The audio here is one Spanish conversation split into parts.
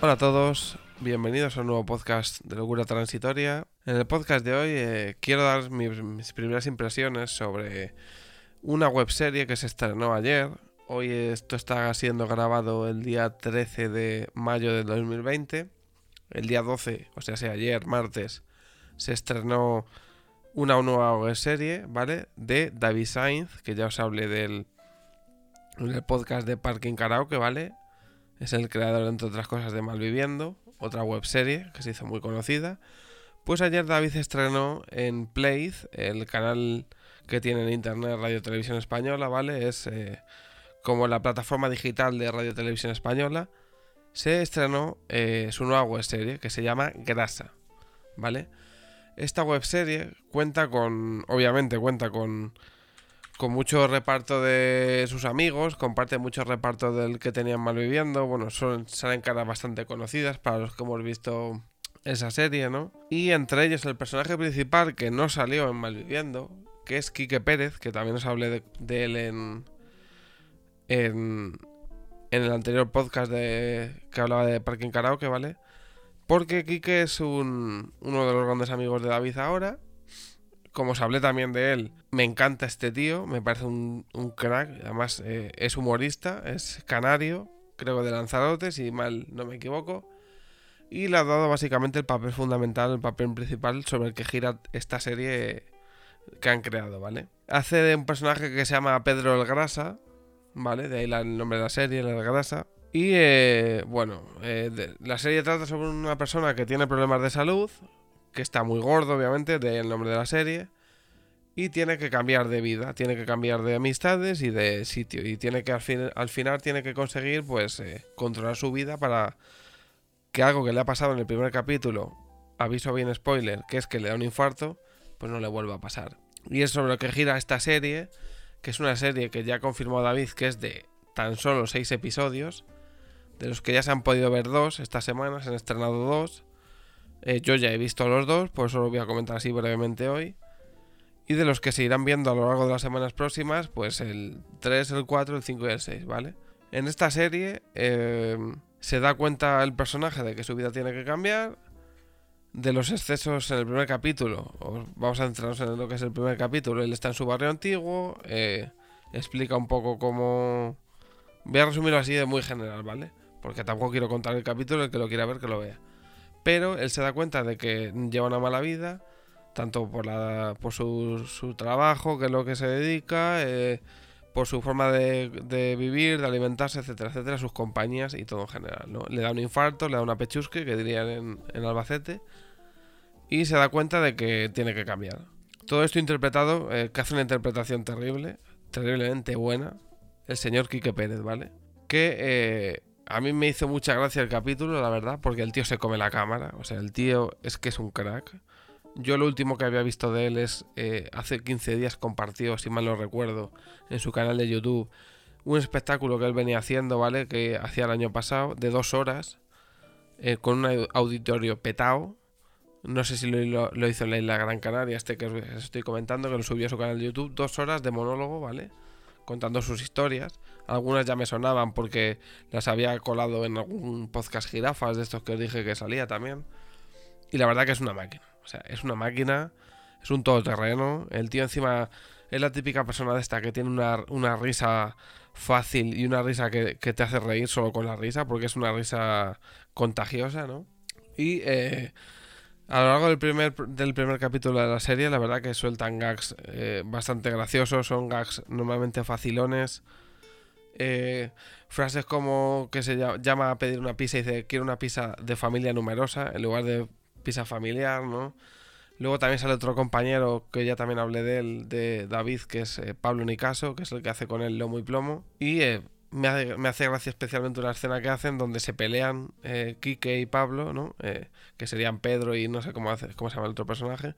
Hola a todos, bienvenidos a un nuevo podcast de Locura Transitoria. En el podcast de hoy eh, quiero dar mis, primeras impresiones sobre una webserie que se estrenó ayer. Hoy esto está siendo grabado el día 13 de mayo de 2020. El día 12, o sea, sea ayer, martes, se estrenó una nueva webserie, ¿vale? De David Sainz, que ya os hablé del podcast de Parking Karaoke, ¿vale? Es el creador, entre otras cosas, de Malviviendo, otra webserie que se hizo muy conocida. Pues ayer David estrenó en Play, el canal que tiene en internet Radio Televisión Española, ¿vale? Es eh, como la plataforma digital de Radio Televisión Española. Se estrenó eh, su nueva webserie que se llama Grasa, ¿vale? Esta webserie cuenta con, obviamente cuenta con con mucho reparto de sus amigos, comparte mucho reparto del que tenían Malviviendo. Bueno, son, salen caras bastante conocidas para los que hemos visto esa serie, ¿no? Y entre ellos el personaje principal que no salió en Malviviendo, que es Quique Pérez, que también os hablé de, de él en, en, en el anterior podcast de, que hablaba de Parking Karaoke, ¿vale? Porque Quique es un, uno de los grandes amigos de David ahora como os hablé también de él, me encanta este tío, me parece un, crack, además eh, es humorista, es canario, creo de Lanzarote, si mal no me equivoco, y le ha dado básicamente el papel fundamental, el papel principal sobre el que gira esta serie que han creado, ¿vale? Hace de un personaje que se llama Pedro el Grasa, ¿vale? De ahí el nombre de la serie, el Grasa. Y eh, bueno, eh, la serie trata sobre una persona que tiene problemas de salud, que está muy gordo, obviamente, de el nombre de la serie. Y tiene que cambiar de vida, tiene que cambiar de amistades y de sitio. Y tiene que al, al final tiene que conseguir, pues, eh, controlar su vida para que algo que le ha pasado en el primer capítulo, aviso bien spoiler, que es que le da un infarto, pues no le vuelva a pasar. Y es sobre lo que gira esta serie, que es una serie que ya confirmó David que es de tan solo seis episodios, de los que ya se han podido ver dos esta semana, se han estrenado dos. Eh, yo ya he visto los dos, por eso lo voy a comentar así brevemente hoy. Y de los que se irán viendo a lo largo de las semanas próximas, pues el 3, el 4, el 5 y el 6, ¿vale? En esta serie eh, se da cuenta el personaje de que su vida tiene que cambiar, de los excesos en el primer capítulo, vamos a centrarnos en lo que es el primer capítulo, él está en su barrio antiguo, eh, explica un poco cómo... Voy a resumirlo así de muy general, ¿vale? Porque tampoco quiero contar el capítulo, el que lo quiera ver que lo vea. Pero él se da cuenta de que lleva una mala vida, tanto por, la, por su, trabajo, que es lo que se dedica, eh, por su forma de, vivir, de alimentarse, etcétera, etcétera, sus compañías y todo en general. ¿no? Le da un infarto, le da una pechusque, que dirían en, en Albacete, y se da cuenta de que tiene que cambiar. Todo esto interpretado, eh, que hace una interpretación terrible, terriblemente buena, el señor Quique Pérez, ¿vale? Que eh, a mí me hizo mucha gracia el capítulo, la verdad, porque el tío se come la cámara. O sea, el tío es que es un crack. Yo lo último que había visto de él es eh, hace 15 días compartió, si mal no recuerdo, en su canal de YouTube un espectáculo que él venía haciendo, ¿vale? Que hacía el año pasado, de dos horas, eh, con un auditorio petado. No sé si lo, lo, hizo en la isla Gran Canaria, este que os estoy comentando, que lo subió a su canal de YouTube, dos horas de monólogo, ¿vale? contando sus historias. Algunas ya me sonaban porque las había colado en algún podcast jirafas de estos que os dije que salía también. Y la verdad que es una máquina. O sea, es una máquina, es un todoterreno. El tío encima es la típica persona de esta que tiene una, una risa fácil y una risa que, que, te hace reír solo con la risa, porque es una risa contagiosa, ¿no? Y eh, a lo largo del primer, del primer capítulo de la serie, la verdad que sueltan gags eh, bastante graciosos, son gags normalmente facilones. Eh, frases como que se llama a pedir una pizza y dice quiero una pizza de familia numerosa en lugar de pizza familiar, ¿no? Luego también sale otro compañero que ya también hablé de él, de David, que es eh, Pablo Nicaso, que es el que hace con él lomo y plomo. Y eh, me, hace, gracia especialmente una escena que hacen donde se pelean eh, Quique y Pablo, ¿no? Eh, que serían Pedro y no sé cómo, hace, se llama el otro personaje.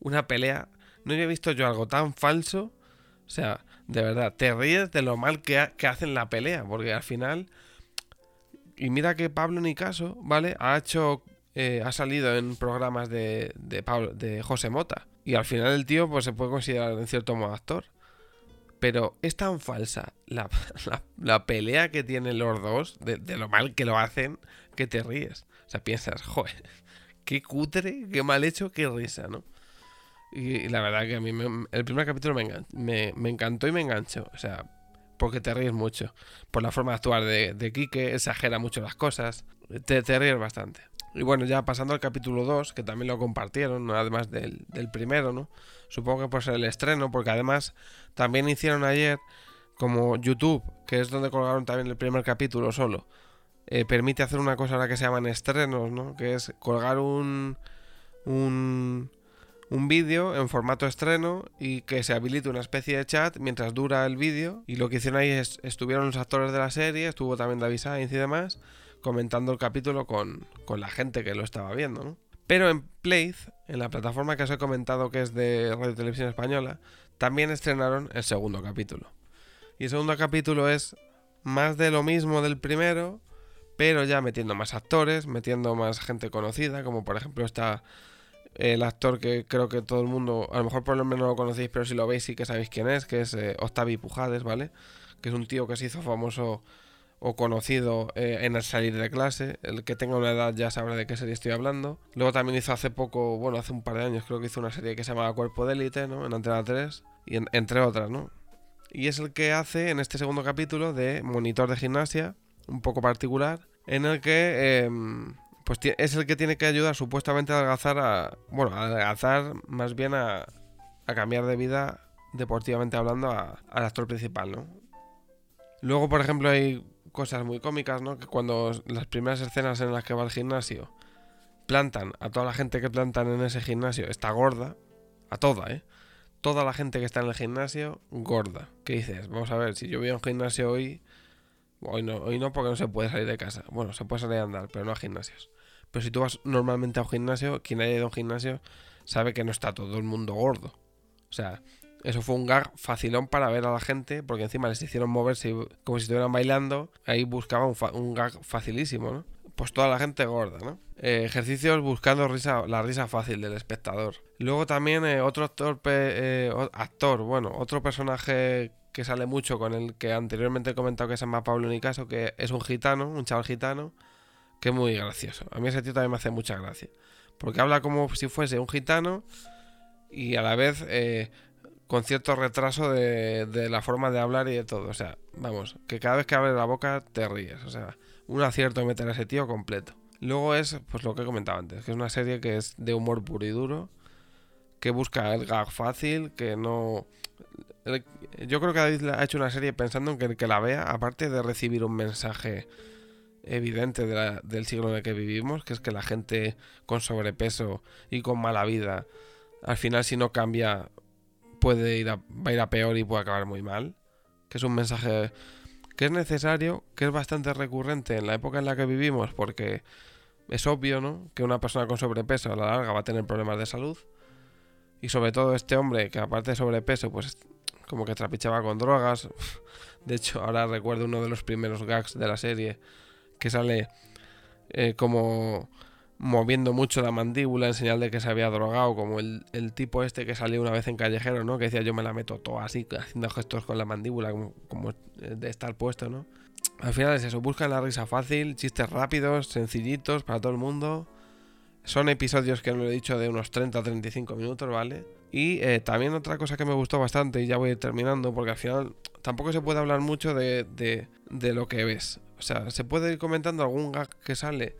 Una pelea. No había visto yo algo tan falso. O sea, de verdad, te ríes de lo mal que, que hacen la pelea. Porque al final. Y mira que Pablo Nicaso, ¿vale? Ha hecho. Eh, ha salido en programas de, de, de José Mota. Y al final el tío, pues se puede considerar en cierto modo actor. Pero es tan falsa la, la, pelea que tienen los dos, de, lo mal que lo hacen, que te ríes. O sea, piensas, joder, qué cutre, qué mal hecho, qué risa, ¿no? Y, la verdad que a mí el primer capítulo me, me, encantó y me enganchó. O sea, porque te ríes mucho. Por la forma de actuar de, de Quique, exagera mucho las cosas. Te, te ríes bastante. Y bueno, ya pasando al capítulo 2, que también lo compartieron, además del, del, primero, ¿no? Supongo que por ser el estreno, porque además también hicieron ayer, como YouTube, que es donde colgaron también el primer capítulo solo, eh, permite hacer una cosa ahora que se llaman estrenos, ¿no? Que es colgar un, un, un vídeo en formato estreno y que se habilite una especie de chat mientras dura el vídeo. Y lo que hicieron ahí es, estuvieron los actores de la serie, estuvo también David Sainz y demás comentando el capítulo con, la gente que lo estaba viendo, ¿no? Pero en Playz, en la plataforma que os he comentado que es de Radio Televisión Española, también estrenaron el segundo capítulo. Y el segundo capítulo es más de lo mismo del primero, pero ya metiendo más actores, metiendo más gente conocida, como por ejemplo está el actor que creo que todo el mundo, a lo mejor por lo menos no lo conocéis, pero si lo veis sí que sabéis quién es, que es eh, Octavi Pujades, ¿vale? Que es un tío que se hizo famoso o conocido eh, en el salir de clase. El que tenga una edad ya sabrá de qué serie estoy hablando. Luego también hizo hace poco, bueno, hace un par de años creo que hizo una serie que se llama Cuerpo de Élite, ¿no? En Antena 3, y entre otras, ¿no? Y es el que hace en este segundo capítulo de monitor de gimnasia, un poco particular, en el que... Em, pues es el que tiene que ayudar supuestamente a adelgazar a... Bueno, a adelgazar más bien a, a cambiar de vida deportivamente hablando al actor principal, ¿no? Luego, por ejemplo, hay cosas muy cómicas, ¿no? Que cuando las primeras escenas en las que va al gimnasio plantan a toda la gente que plantan en ese gimnasio está gorda, a toda, ¿eh? Toda la gente que está en el gimnasio gorda. ¿Qué dices? Vamos a ver, si yo voy a un gimnasio hoy, hoy no, hoy no porque no se puede salir de casa. Bueno, se puede salir a andar, pero no a gimnasios. Pero si tú vas normalmente a un gimnasio, quien haya ido a un gimnasio sabe que no está todo el mundo gordo. O sea, eso fue un gag facilón para ver a la gente, porque encima les hicieron moverse como si estuvieran bailando. Ahí buscaba un, gag facilísimo, ¿no? Pues toda la gente gorda, ¿no? Eh, ejercicios buscando risa, la risa fácil del espectador. Luego también eh, otro actor, eh, actor, bueno, otro personaje que sale mucho con el que anteriormente he comentado que se llama Pablo Nicaso, que es un gitano, un chaval gitano, que es muy gracioso. A mí ese tío también me hace mucha gracia. Porque habla como si fuese un gitano y a la vez con cierto retraso de, la forma de hablar y de todo. O sea, vamos, que cada vez que abre la boca te ríes. O sea, un acierto meter a ese tío completo. Luego es, pues lo que he comentado antes, que es una serie que es de humor puro y duro, que busca el gag fácil, que no... Yo creo que David ha hecho una serie pensando en que el que la vea, aparte de recibir un mensaje evidente del siglo en el que vivimos, que es que la gente con sobrepeso y con mala vida, al final si no cambia, puede ir a, va a ir a peor y puede acabar muy mal. Que es un mensaje que es necesario, que es bastante recurrente en la época en la que vivimos, porque es obvio, ¿no? Que una persona con sobrepeso a la larga va a tener problemas de salud. Y sobre todo este hombre, que aparte de sobrepeso, pues como que trapichaba con drogas. De hecho, ahora recuerdo uno de los primeros gags de la serie, que sale eh, como moviendo mucho la mandíbula en señal de que se había drogado, como el, tipo este que salió una vez en Callejero, ¿no? Que decía yo me la meto toda así, haciendo gestos con la mandíbula, como, de estar puesto, ¿no? Al final es eso, buscan la risa fácil, chistes rápidos, sencillitos para todo el mundo. Son episodios que no lo he dicho de unos 30-35 minutos, ¿vale? Y eh, también otra cosa que me gustó bastante, y ya voy terminando, porque al final tampoco se puede hablar mucho de, de, de lo que ves. O sea, se puede ir comentando algún gag que sale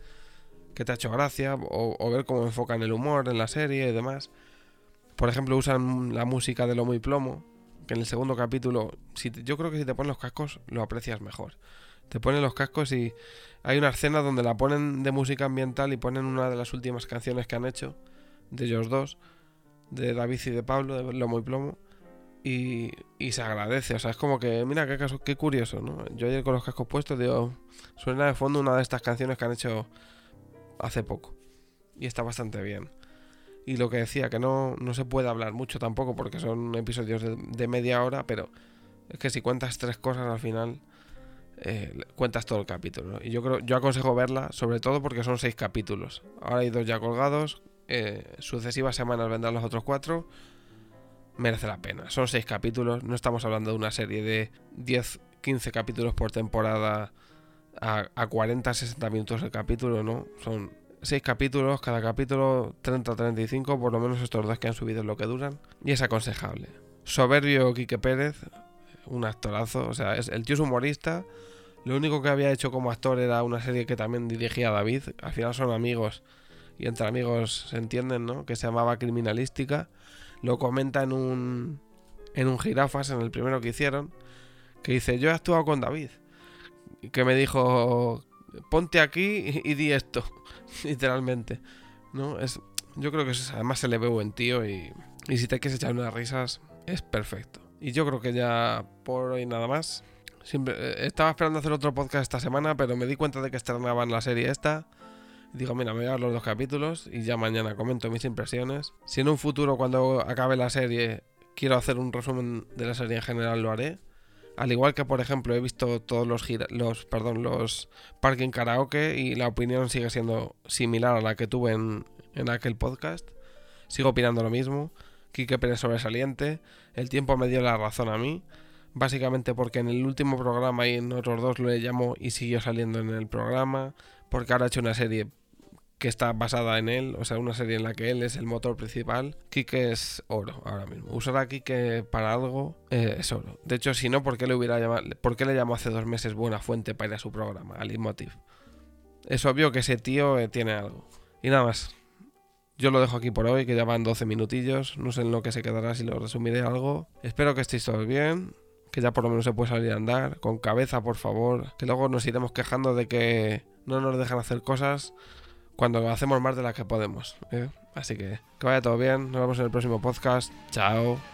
que te ha hecho gracia o, ver cómo enfocan el humor en la serie y demás. Por ejemplo, usan la música de Lomo y Plomo, que en el segundo capítulo, si yo creo que si te ponen los cascos lo aprecias mejor. Te ponen los cascos y hay una escena donde la ponen de música ambiental y ponen una de las últimas canciones que han hecho, de ellos dos, de David y de Pablo, de Lomo y Plomo. Y, y, se agradece. O sea, es como que, mira, qué, caso, qué curioso, ¿no? Yo ayer con los cascos puestos, digo, suena de fondo una de estas canciones que han hecho hace poco. Y está bastante bien. Y lo que decía, que no, no se puede hablar mucho tampoco porque son episodios de, media hora, pero es que si cuentas tres cosas al final, eh, cuentas todo el capítulo. Y yo creo, yo aconsejo verla, sobre todo porque son seis capítulos. Ahora hay dos ya colgados, eh, sucesivas semanas vendrán los otros cuatro. merece la pena. Son seis capítulos, no estamos hablando de una serie de 10, 15 capítulos por temporada a, a 40, 60 minutos el capítulo, ¿no? Son seis capítulos, cada capítulo 30-35, por lo menos estos dos que han subido es lo que duran, y es aconsejable. Soberbio Quique Pérez, un actorazo, o sea, es, el tío es humorista, lo único que había hecho como actor era una serie que también dirigía David, al final son amigos, y entre amigos se entienden, ¿no? Que se llamaba Criminalística, lo comenta en un, en un en el primero que hicieron, que dice, yo he actuado con David, que me dijo, ponte aquí y, di esto, literalmente. ¿no? Es, yo creo que además se le ve buen tío y, y si te quieres echar unas risas, es perfecto. Y yo creo que ya por hoy nada más. Eh, estaba esperando hacer otro podcast esta semana, pero me di cuenta de que estrenaban la serie esta. digo, mira, me voy a ver los dos capítulos y ya mañana comento mis impresiones. Si en un futuro, cuando acabe la serie, quiero hacer un resumen de la serie en general, lo haré. Al igual que, por ejemplo, he visto todos los, los, perdón, los parking karaoke y la opinión sigue siendo similar a la que tuve en, en aquel podcast. Sigo opinando lo mismo. Quique Pérez sobresaliente. El tiempo me dio la razón a mí. Básicamente porque en el último programa y en otros dos lo llamo y siguió saliendo en el programa. Porque ahora ha hecho una serie que está basada en él, o sea, una serie en la que él es el motor principal. Kike es oro ahora mismo. Usar a Kike para algo eh, es oro. De hecho, si no, ¿por qué le hubiera llamado, por qué le llamó hace dos meses Buena Fuente para ir a su programa, al Inmotive? Es obvio que ese tío eh, tiene algo. Y nada más. Yo lo dejo aquí por hoy, que ya van 12 minutillos. No sé en lo que se quedará si lo resumiré algo. Espero que estéis todos bien. Que ya por lo menos se puede salir a andar. Con cabeza, por favor. Que luego nos iremos quejando de que no nos dejan hacer cosas cuando hacemos más de las que podemos. ¿eh? Así que que vaya todo bien, nos vemos en el próximo podcast. Chao.